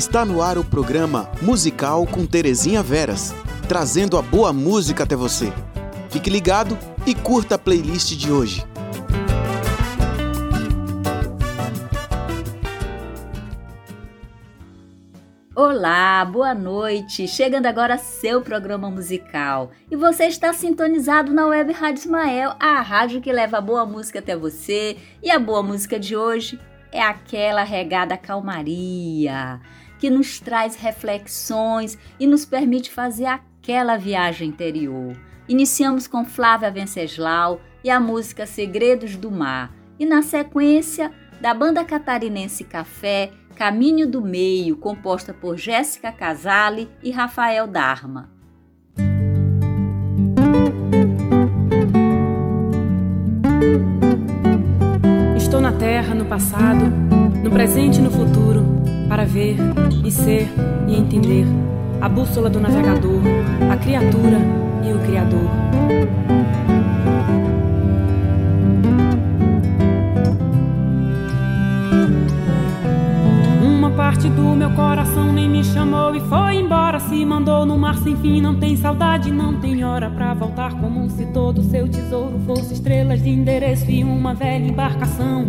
Está no ar o programa Musical com Terezinha Veras, trazendo a boa música até você. Fique ligado e curta a playlist de hoje. Olá, boa noite. Chegando agora seu programa musical. E você está sintonizado na Web Rádio Ismael, a rádio que leva a boa música até você. E a boa música de hoje é aquela regada calmaria, que nos traz reflexões e nos permite fazer aquela viagem interior. Iniciamos com Flávia Venceslau e a música Segredos do Mar. E na sequência, da banda catarinense Café, Caminho do Meio, composta por Jéssica Casale e Rafael Dharma. Estou na terra, no passado, no presente e no futuro, para ver e ser e entender a bússola do navegador, a criatura e o Criador. Parte do meu coração nem me chamou e foi embora. Se mandou no mar sem fim, não tem saudade, não tem hora pra voltar. Como se todo seu tesouro fosse estrelas de endereço e uma velha embarcação.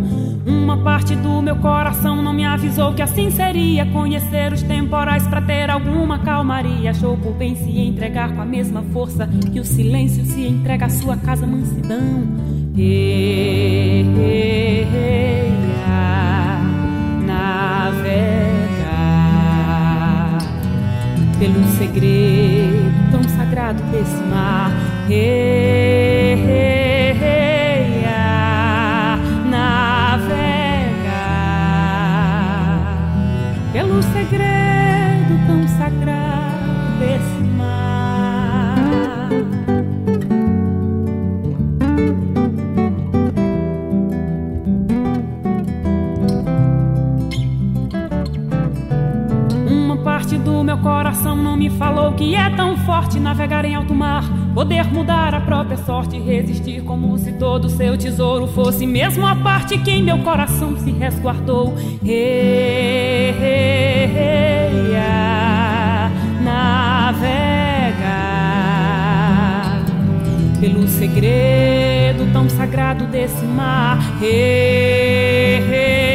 Uma parte do meu coração não me avisou que assim seria. Conhecer os temporais pra ter alguma calmaria. Achou por bem se entregar com a mesma força que o silêncio se entrega à sua casa mansidão. Hey, hey, ah, nave pelo segredo tão sagrado desse mar. Falou que é tão forte navegar em alto mar, poder mudar a própria sorte, resistir como se todo seu tesouro fosse mesmo a parte que em meu coração se resguardou. Hey, hey, hey, ah, navega pelo segredo tão sagrado desse mar. Hey, hey,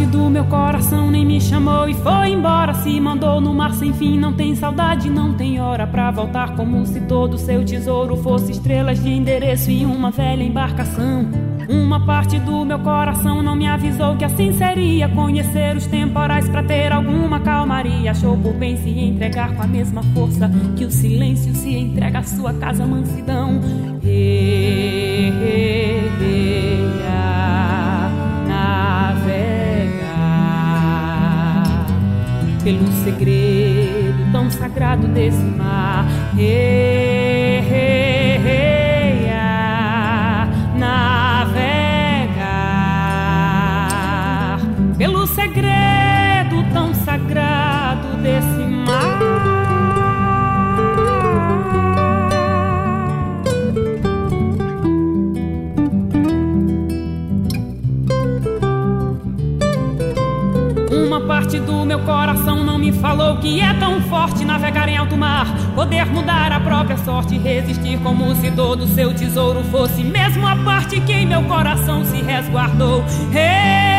parte do meu coração nem me chamou e foi embora. Se mandou no mar sem fim. Não tem saudade, não tem hora pra voltar. Como se todo seu tesouro fosse estrelas de endereço e uma velha embarcação. Uma parte do meu coração não me avisou que assim seria conhecer os temporais para ter alguma calmaria. Achou por bem se entregar com a mesma força que o silêncio se entrega à sua casa mansidão. Hey, segredo tão sagrado desse mar. Hey, ah, navegar pelo segredo falou que é tão forte navegar em alto mar, poder mudar a própria sorte, resistir como se todo seu tesouro fosse mesmo a parte que em meu coração se resguardou. Hey,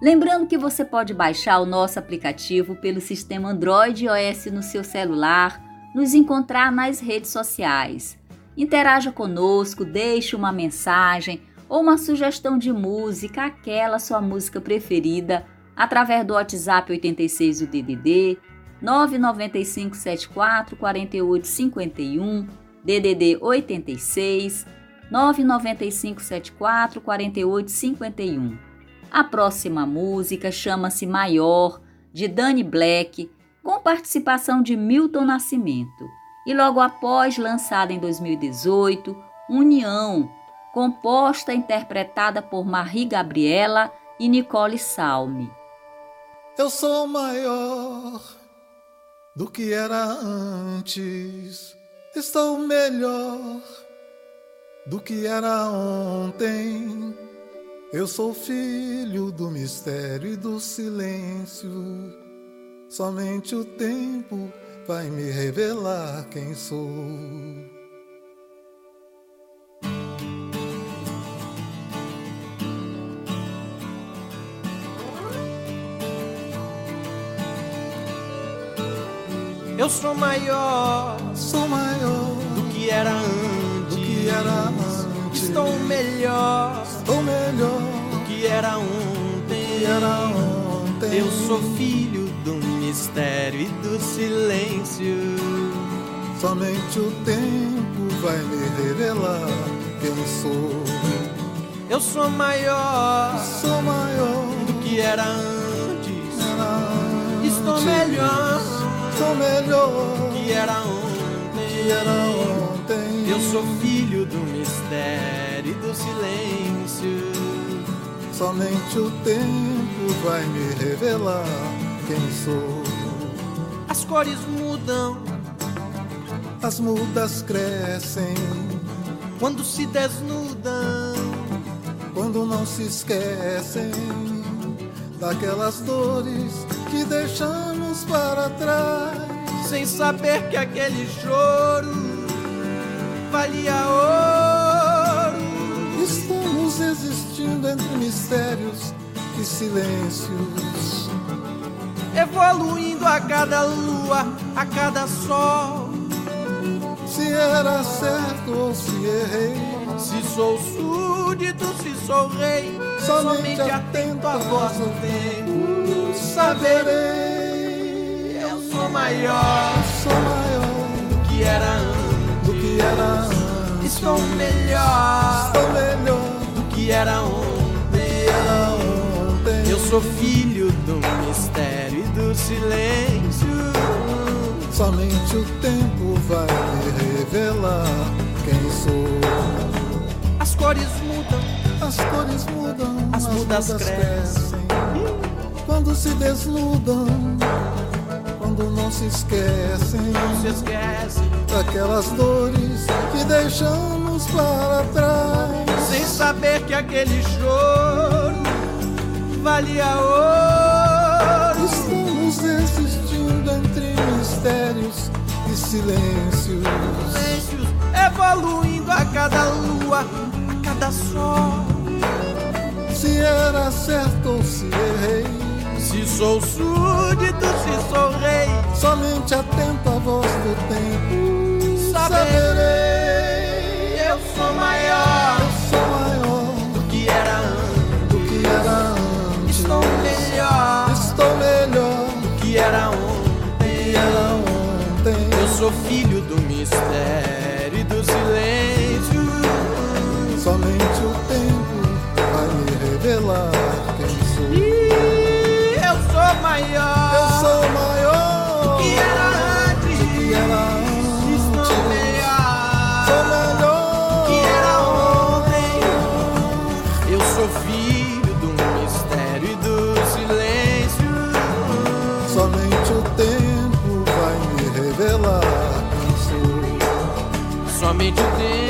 Lembrando que você pode baixar o nosso aplicativo pelo sistema Android e iOS no seu celular, nos encontrar nas redes sociais. Interaja conosco, deixe uma mensagem ou uma sugestão de música, aquela sua música preferida, através do WhatsApp 86 do DDD 995 74 48 51 DDD 86 995 74 48 51 a próxima música chama-se Maior, de Danny Black, com participação de Milton Nascimento. E logo após, lançada em 2018, União, composta e interpretada por Marie Gabriela e Nicole Salme. Eu sou maior do que era antes, estou melhor do que era ontem. Eu sou filho do mistério e do silêncio. Somente o tempo vai me revelar quem sou. Eu sou maior, sou maior do que era antes, do que era antes. Estou melhor era ontem. que era ontem. Eu sou filho do mistério e do silêncio. Somente o tempo vai me revelar quem sou. Eu sou maior Sou maior do que era antes. era antes. Estou melhor Sou melhor do que era ontem. era ontem. Eu sou filho do mistério e do silêncio. Somente o tempo vai me revelar quem sou. As cores mudam As mudas crescem quando se desnudam. quando não se esquecem daquelas dores que deixamos para trás. sem saber que aquele choro valia ouro. Estamos existindo entre mistérios e silêncios. Evoluindo a cada lua, a cada sol. Se era certo ou se errei, Se sou súdito, se sou rei, Somente somente atento à voz do tempo, saberei. Eu sou maior sou maior que era antes, que era antes. estou melhor Estou melhor do que era ontem. era ontem. Eu sou filho do mistério e do silêncio. Somente o tempo vai me revelar quem sou. As cores mudam, As cores mudam, As mudas crescem. Quando se desnudam, quando não se esquecem não se esquece. Daquelas dores que deixamos para trás. Sem saber que aquele choro valia ouro. Estamos existindo entre mistérios e silêncios. Silêncios evoluindo a cada lua, a cada sol. Se era certo ou se errei, Se sou súdito, se sou rei, somente atento à voz do tempo. Somente o tempo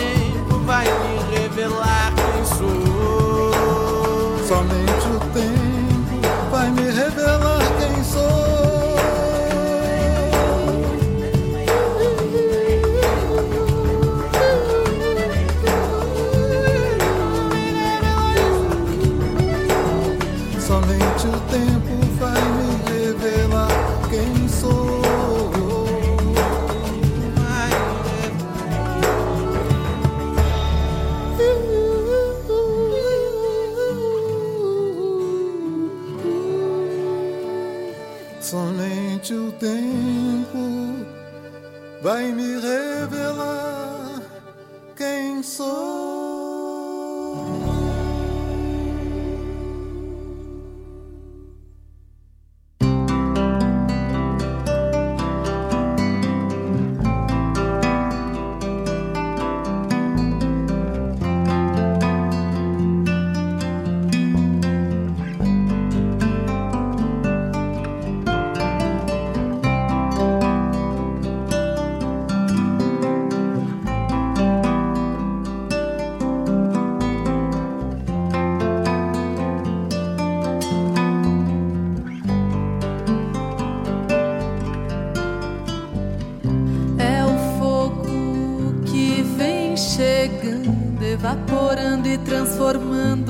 evaporando e transformando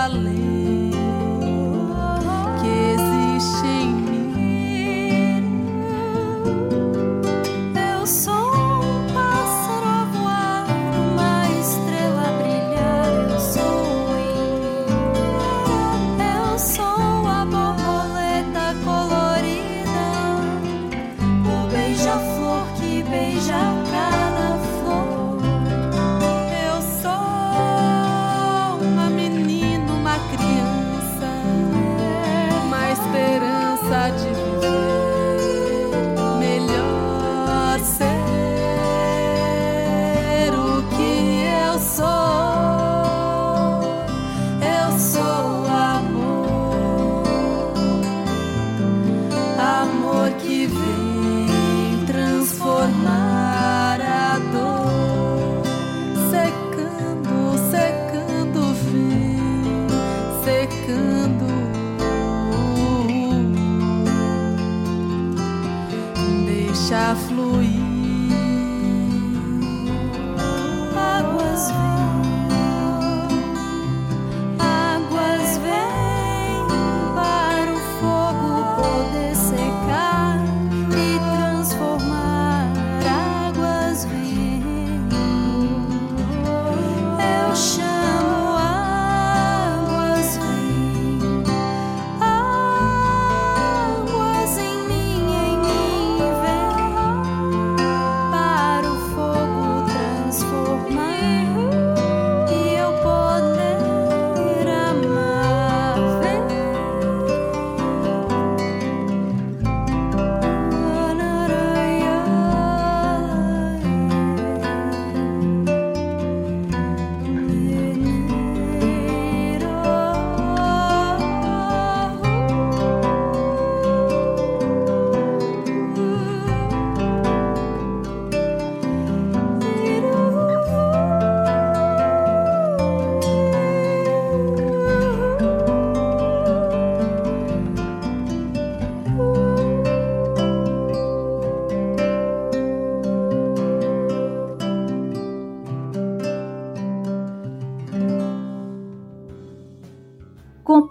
Para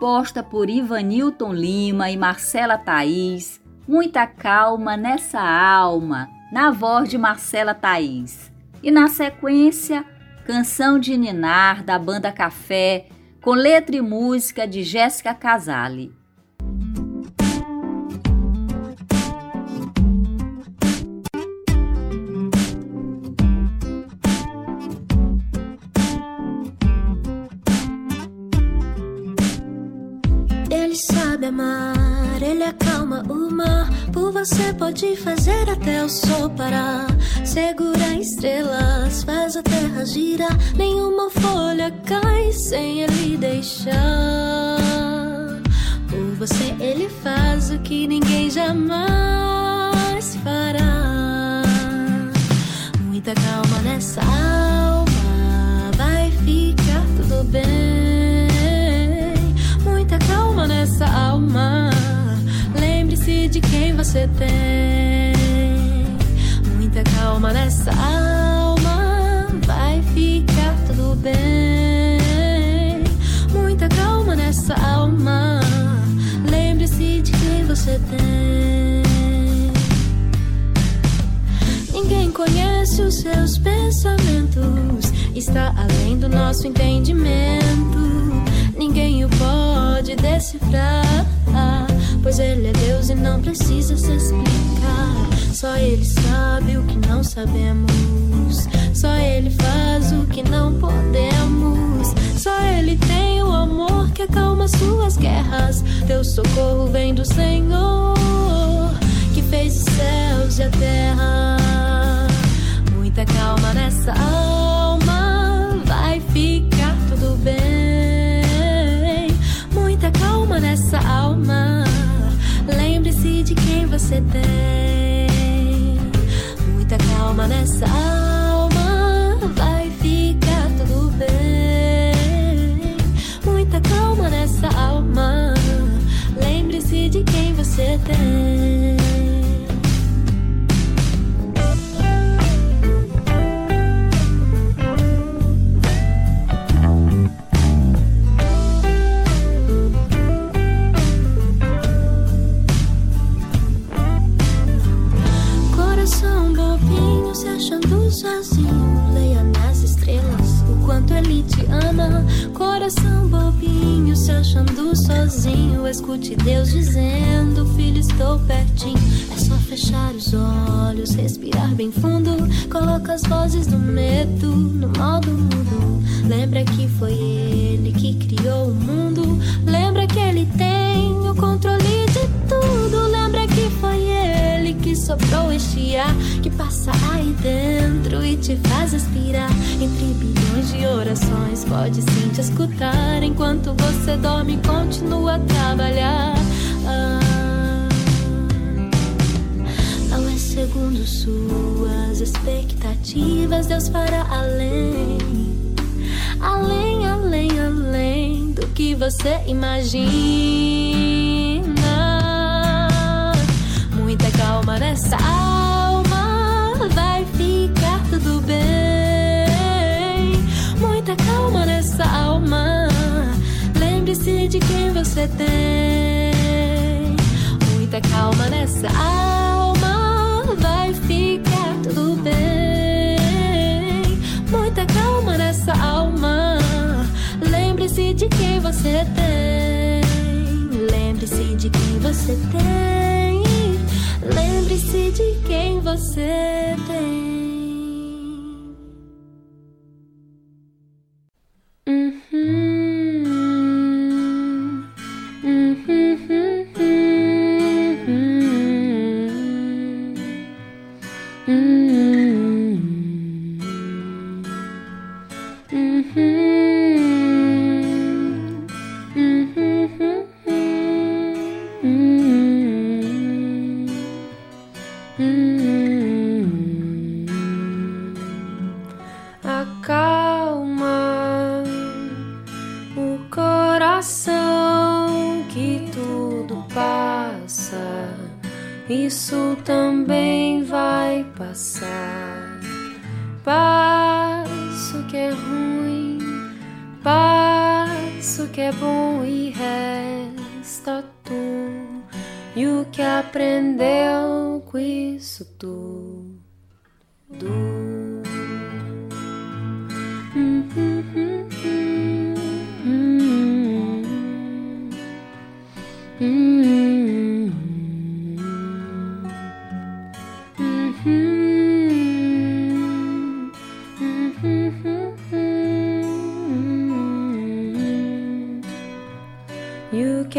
composta por Ivanilton Lima e Marcela Thaís. Muita calma nessa alma, na voz de Marcela Thaís. E na sequência, Canção de Ninar, da banda Café, com letra e música de Jéssica Casale. Ele acalma o mar. Por você pode fazer até o sol parar. Segura estrelas, faz a terra girar. Nenhuma folha cai sem ele deixar. Por você ele faz o que ninguém jamais fará. Muita calma nessa alma, vai ficar tudo bem nessa alma. Lembre-se de quem você tem. Muita calma nessa alma. Vai ficar tudo bem. Muita calma nessa alma. Lembre-se de quem você tem. Ninguém conhece os seus pensamentos. Está além do nosso entendimento decifrar. Pois ele é Deus e não precisa se explicar. Só ele sabe o que não sabemos. Só ele faz o que não podemos. Só ele tem o amor que acalma suas guerras. Teu socorro vem do Senhor, que fez os céus e a terra. Muita calma nessa alma, Lembre-se de quem você tem. Muita calma nessa alma. Vai ficar tudo bem. Muita calma nessa alma. Lembre-se de quem você tem. Sozinho, leia nas estrelas o quanto ele te ama. Coração bobinho, se achando sozinho. Escute Deus dizendo: Filho, estou pertinho. É só fechar os olhos, respirar bem fundo. Coloca as vozes do medo no modo mudo. Lembra que foi ele que criou o mundo. Lembra que ele tem o controle de tudo. Soprou este ar que passa aí dentro e te faz aspirar. Entre bilhões de orações, pode sim te escutar enquanto você dorme continua a trabalhar. Ah, não é segundo suas expectativas, Deus fará além. Além, além, além do que você imagina calma nessa alma. Vai ficar tudo bem. Muita calma nessa alma. Lembre-se de quem você tem. Muita calma nessa alma. Vai ficar tudo bem. Muita calma nessa alma. Lembre-se de quem você tem. Lembre-se de quem você tem. Lembre-se de quem você tem.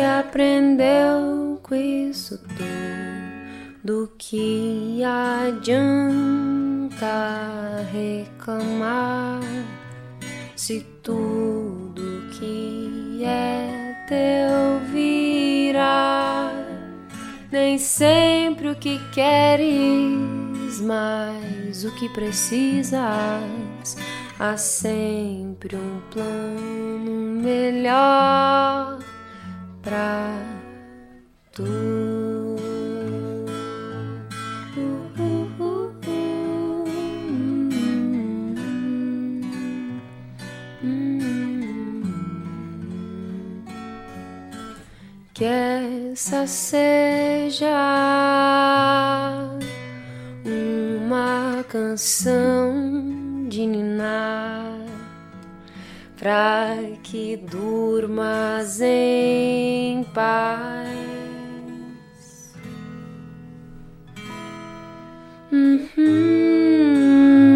Aprendeu com isso tudo? Do que adianta reclamar se tudo que é teu virá? Nem sempre o que queres mas o que precisas. Há sempre um plano melhor pra tu. Que essa seja uma canção de ninar pra que durmas em paz. Uhum.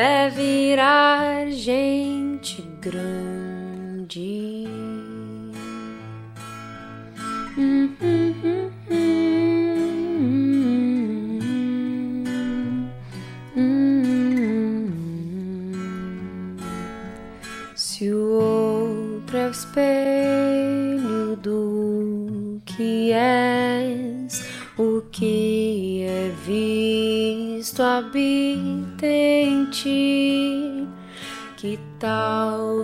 é virar gente grande. Se o outro é o espelho do que és, o que é visto habita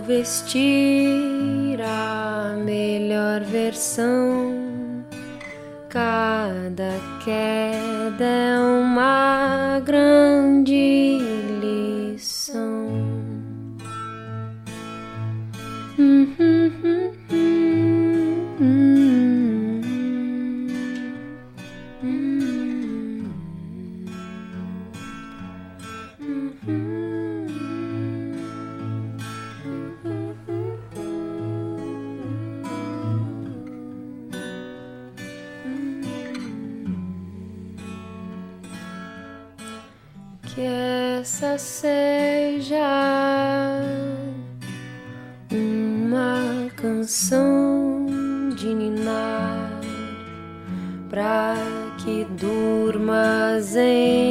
vestir a melhor versão. Cada queda é uma grande seja uma canção de ninar para que durmas em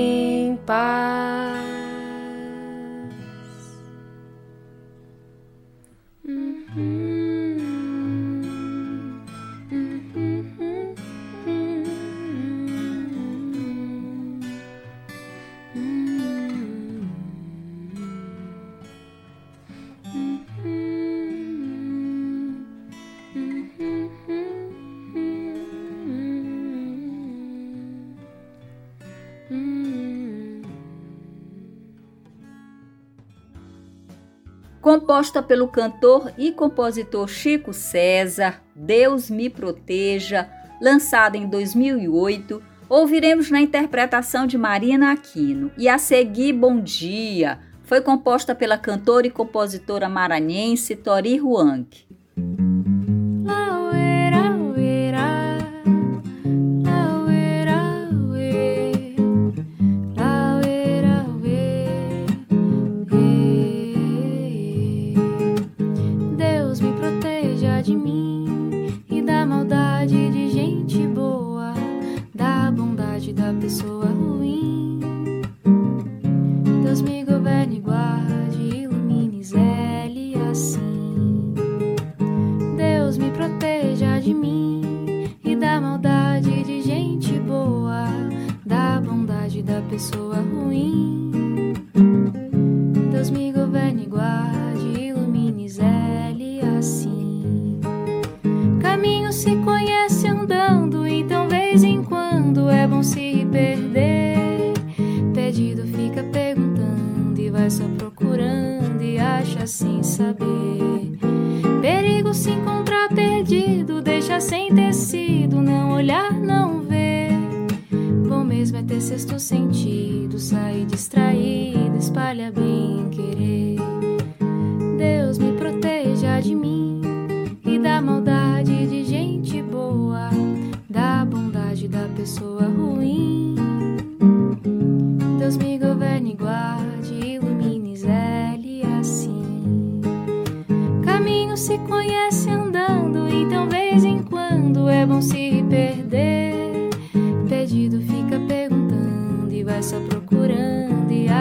composta pelo cantor e compositor Chico César, Deus me proteja, lançada em 2008, ouviremos na interpretação de Marina Aquino. E a seguir, Bom Dia, foi composta pela cantora e compositora maranhense Tori Huang.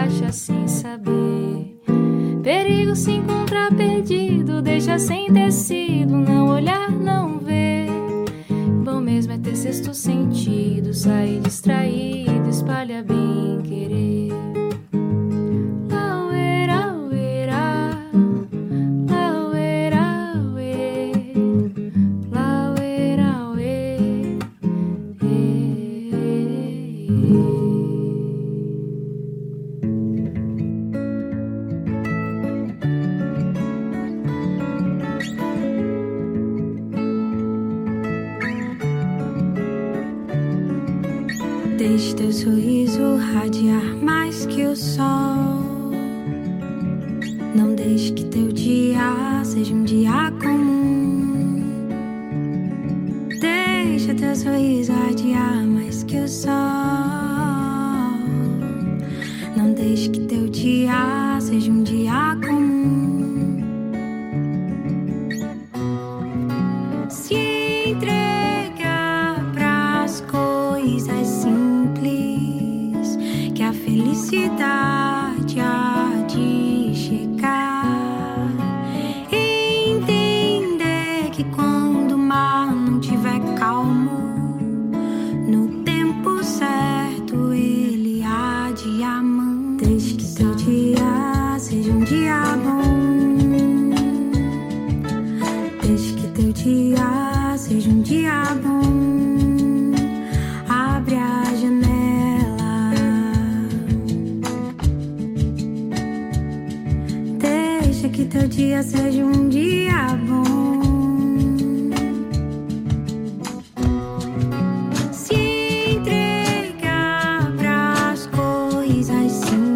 acha sem saber. Perigo se encontrar perdido, deixa sem tecido, não olhar, não ver. Bom mesmo é ter sexto sentido, sair distraído, espalha bem querer. soon.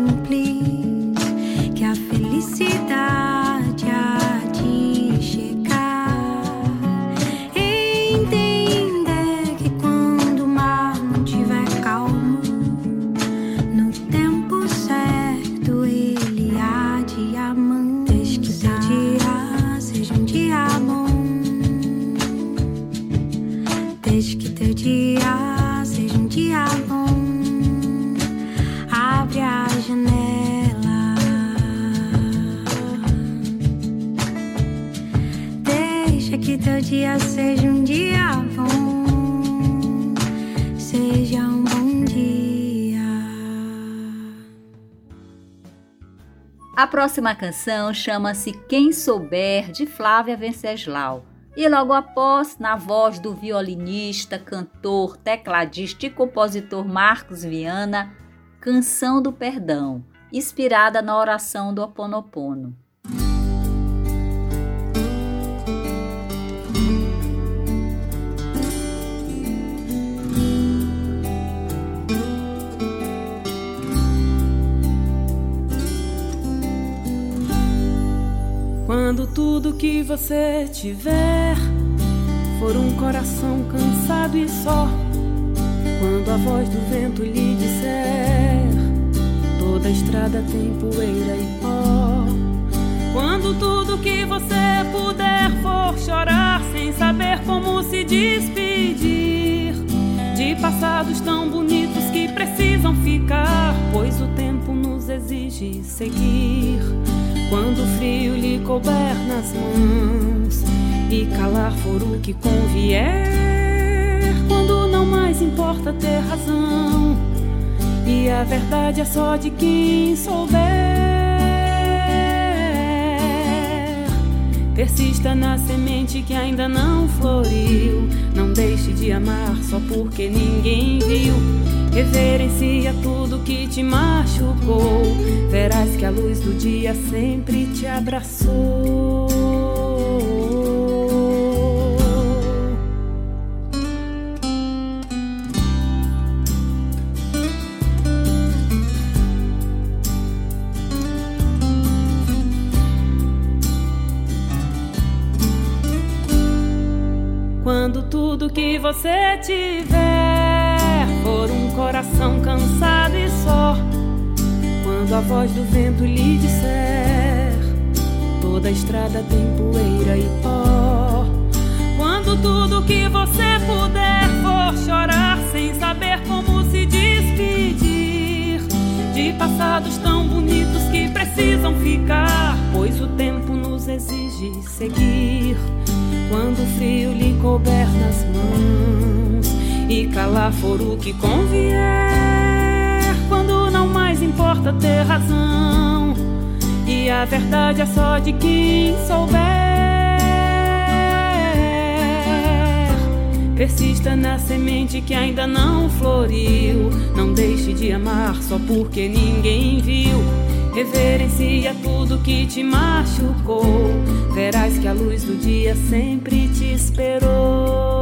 próxima canção chama-se Quem Souber, de Flávia Venceslau. E logo após, na voz do violinista, cantor, tecladista e compositor Marcos Viana, Canção do Perdão, inspirada na oração do Oponopono. Quando tudo que você tiver for um coração cansado e só, quando a voz do vento lhe disser: toda estrada tem poeira e pó. Quando tudo que você puder for chorar sem saber como se despedir de passados tão bonitos que precisam ficar, pois o tempo nos exige seguir. Quando o frio lhe couber nas mãos e calar for o que convier, quando não mais importa ter razão e a verdade é só de quem souber. Persista na semente que ainda não floriu. Não deixe de amar só porque ninguém viu. Reverencia tudo que te machucou. Verás que a luz do dia sempre te abraçou. Quando tudo que você tiver coração cansado e só, quando a voz do vento lhe disser toda estrada tem poeira e pó, quando tudo que você puder for chorar sem saber como se despedir de passados tão bonitos que precisam ficar, pois o tempo nos exige seguir quando o frio lhe couber nas mãos e calar for o que convier, quando não mais importa ter razão e a verdade é só de quem souber. Persista na semente que ainda não floriu. Não deixe de amar só porque ninguém viu. Reverencia tudo que te machucou. Verás que a luz do dia sempre te esperou.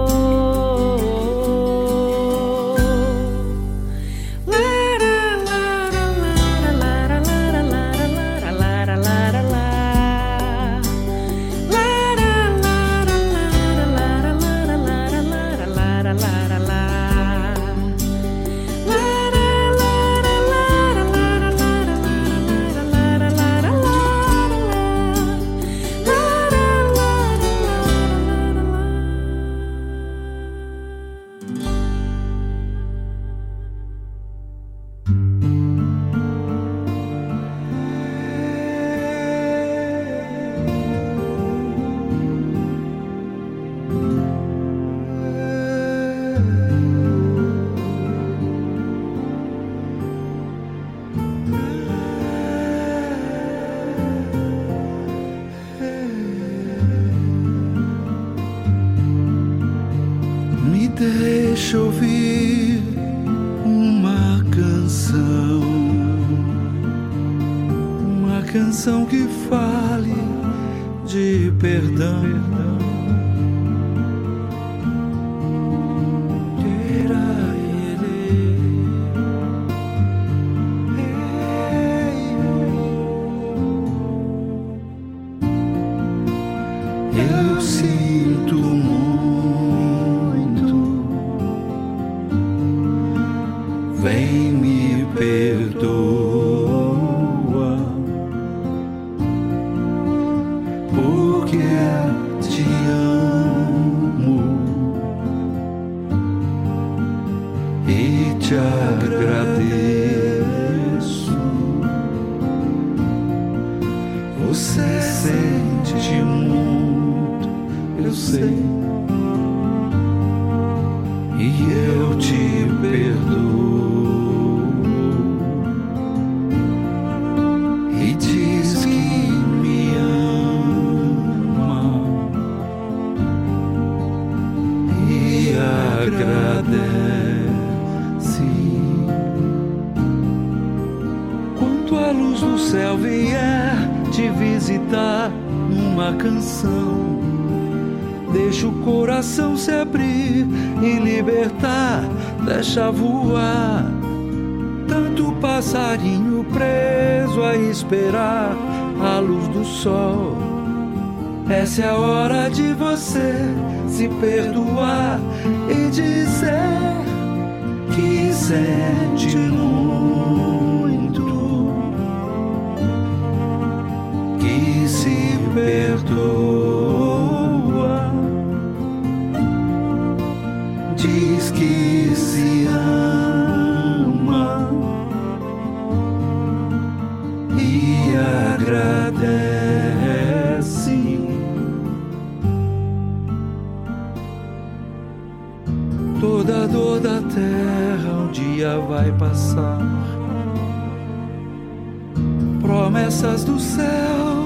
Deixa voar. Tanto passarinho preso a esperar a luz do sol. Essa é a hora de você se perdoar e dizer que sente muito, perdoa. Diz que se ama e agradece. Toda dor da terra um dia vai passar. Promessas do céu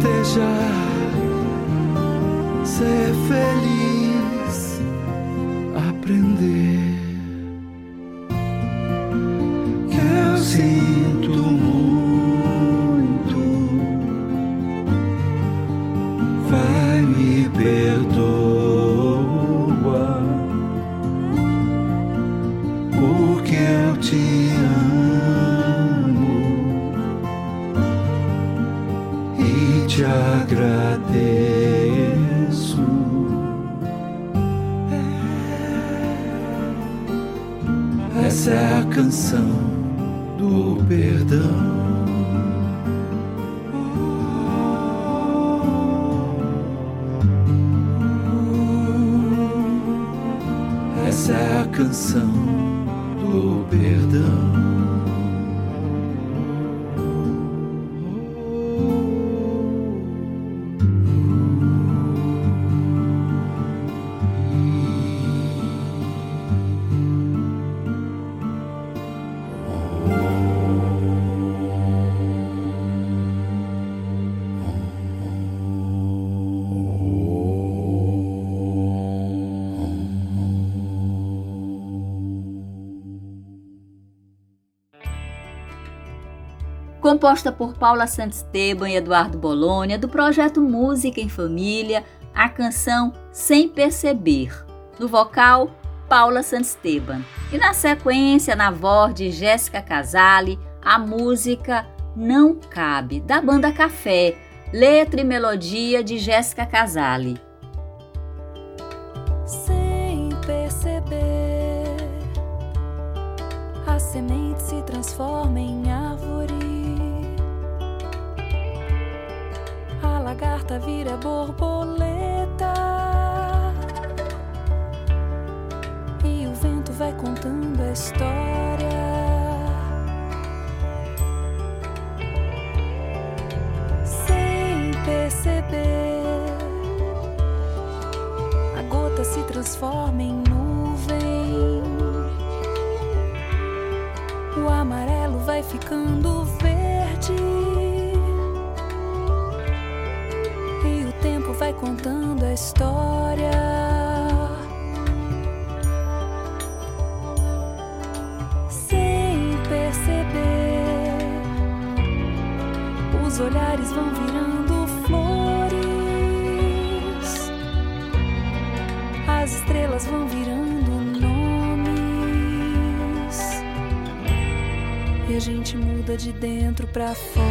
festejar, ser feliz, aprender. Que eu sinto muito, vai me perdoar. canção do perdão. Essa é a canção composta por Paula Santisteban e Eduardo Bolônia, do projeto Música em Família, a canção Sem Perceber. No vocal, Paula Santisteban. E na sequência, na voz de Jéssica Casale, a música Não Cabe, da banda Café, letra e melodia de Jéssica Casale. Ficando verde. vai contando a história. Pra fora.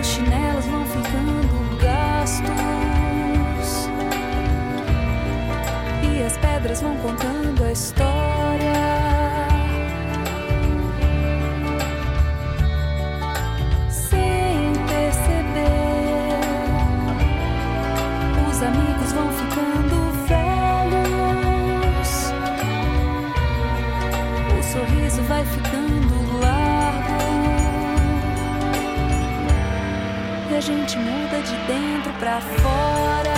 Os chinelos vão ficando gastos. E as pedras vão contando a história. A gente muda de dentro pra fora.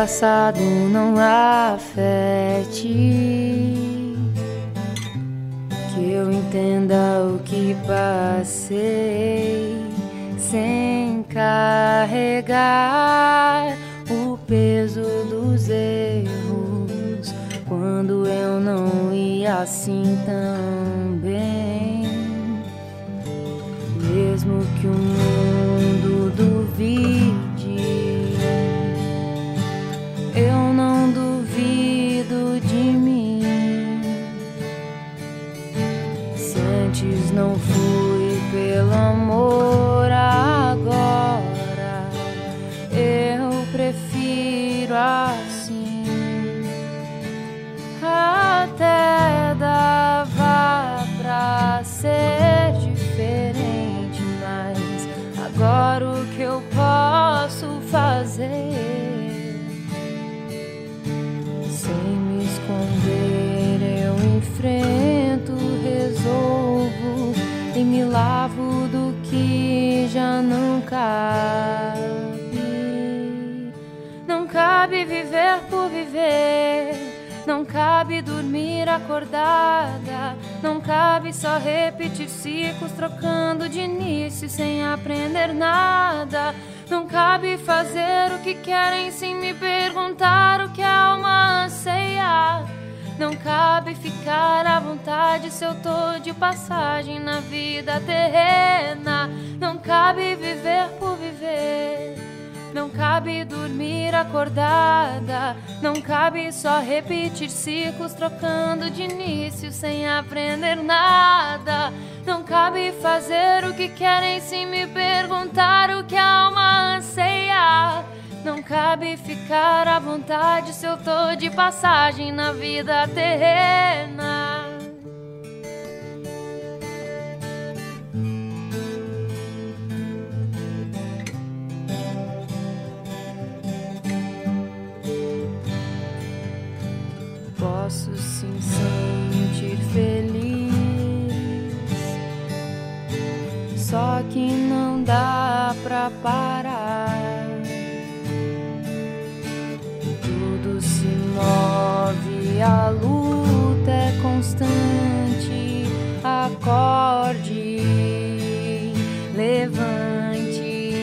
Passado não afete. Que eu entenda o que passei sem carregar o peso dos erros quando eu não ia assim tão bem. Mesmo que o mundo cabe viver por viver. Não cabe dormir acordada, não cabe só repetir ciclos trocando de início sem aprender nada. Não cabe fazer o que querem sem me perguntar o que a alma anseia. Não cabe ficar à vontade se eu tô de passagem na vida terrena. Não cabe viver por viver. Não cabe dormir acordada. Não cabe só repetir ciclos trocando de início sem aprender nada. Não cabe fazer o que querem sem me perguntar o que a alma anseia. Não cabe ficar à vontade se eu tô de passagem na vida terrena. Posso sim sentir feliz, só que não dá pra parar. move, a luta é constante. Acorde, levante.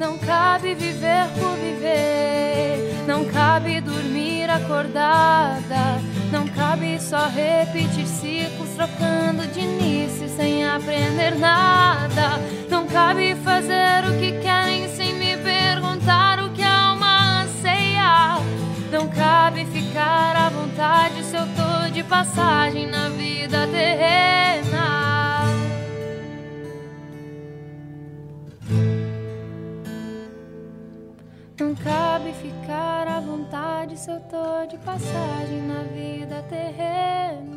Não cabe viver por viver, não cabe dormir acordada. Não cabe só repetir ciclos, trocando de início sem aprender nada. Não cabe fazer o que querem sem me perguntar o que a alma anseia. Não cabe ficar à vontade se eu tô de passagem na vida terrena. Não cabe ficar à vontade se eu tô de passagem na vida terrena.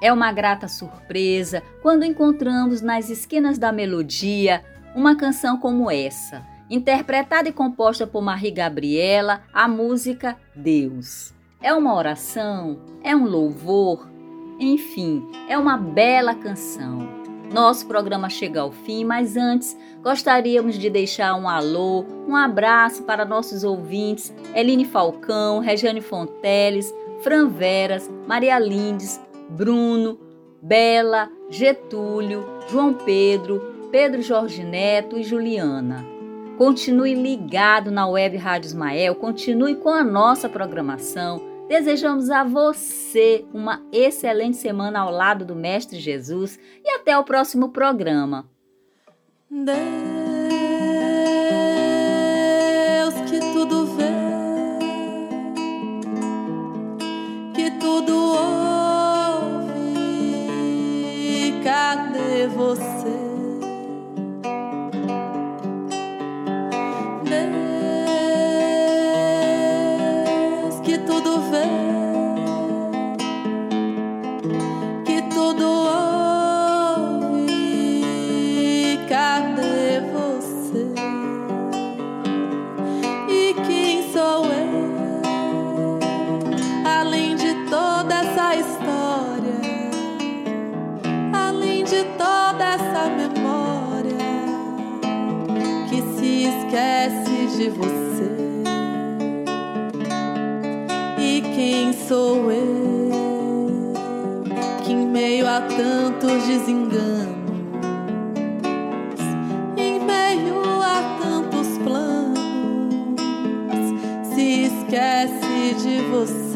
É uma grata surpresa quando encontramos nas esquinas da melodia uma canção como essa, interpretada e composta por Marie Gabriela, a música Deus. É uma oração, é um louvor, enfim, é uma bela canção. Nosso programa chega ao fim, mas antes gostaríamos de deixar um alô, um abraço para nossos ouvintes Eline Falcão, Regiane Fonteles, Fran Veras, Maria Lindes, Bruno, Bela, Getúlio, João Pedro, Pedro Jorge Neto e Juliana. Continue ligado na Web Rádio Ismael, continue com a nossa programação. Desejamos a você uma excelente semana ao lado do Mestre Jesus e até o próximo programa. Deus você. E quem sou eu que em meio a tantos desenganos, em meio a tantos planos, se esquece de você?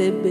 Perceber.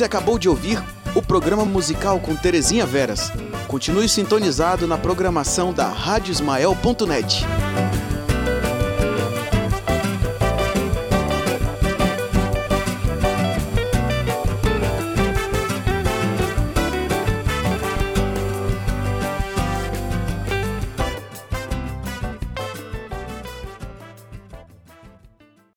Você acabou de ouvir o programa musical com Terezinha Veras. Continue sintonizado na programação da radiosmael.net.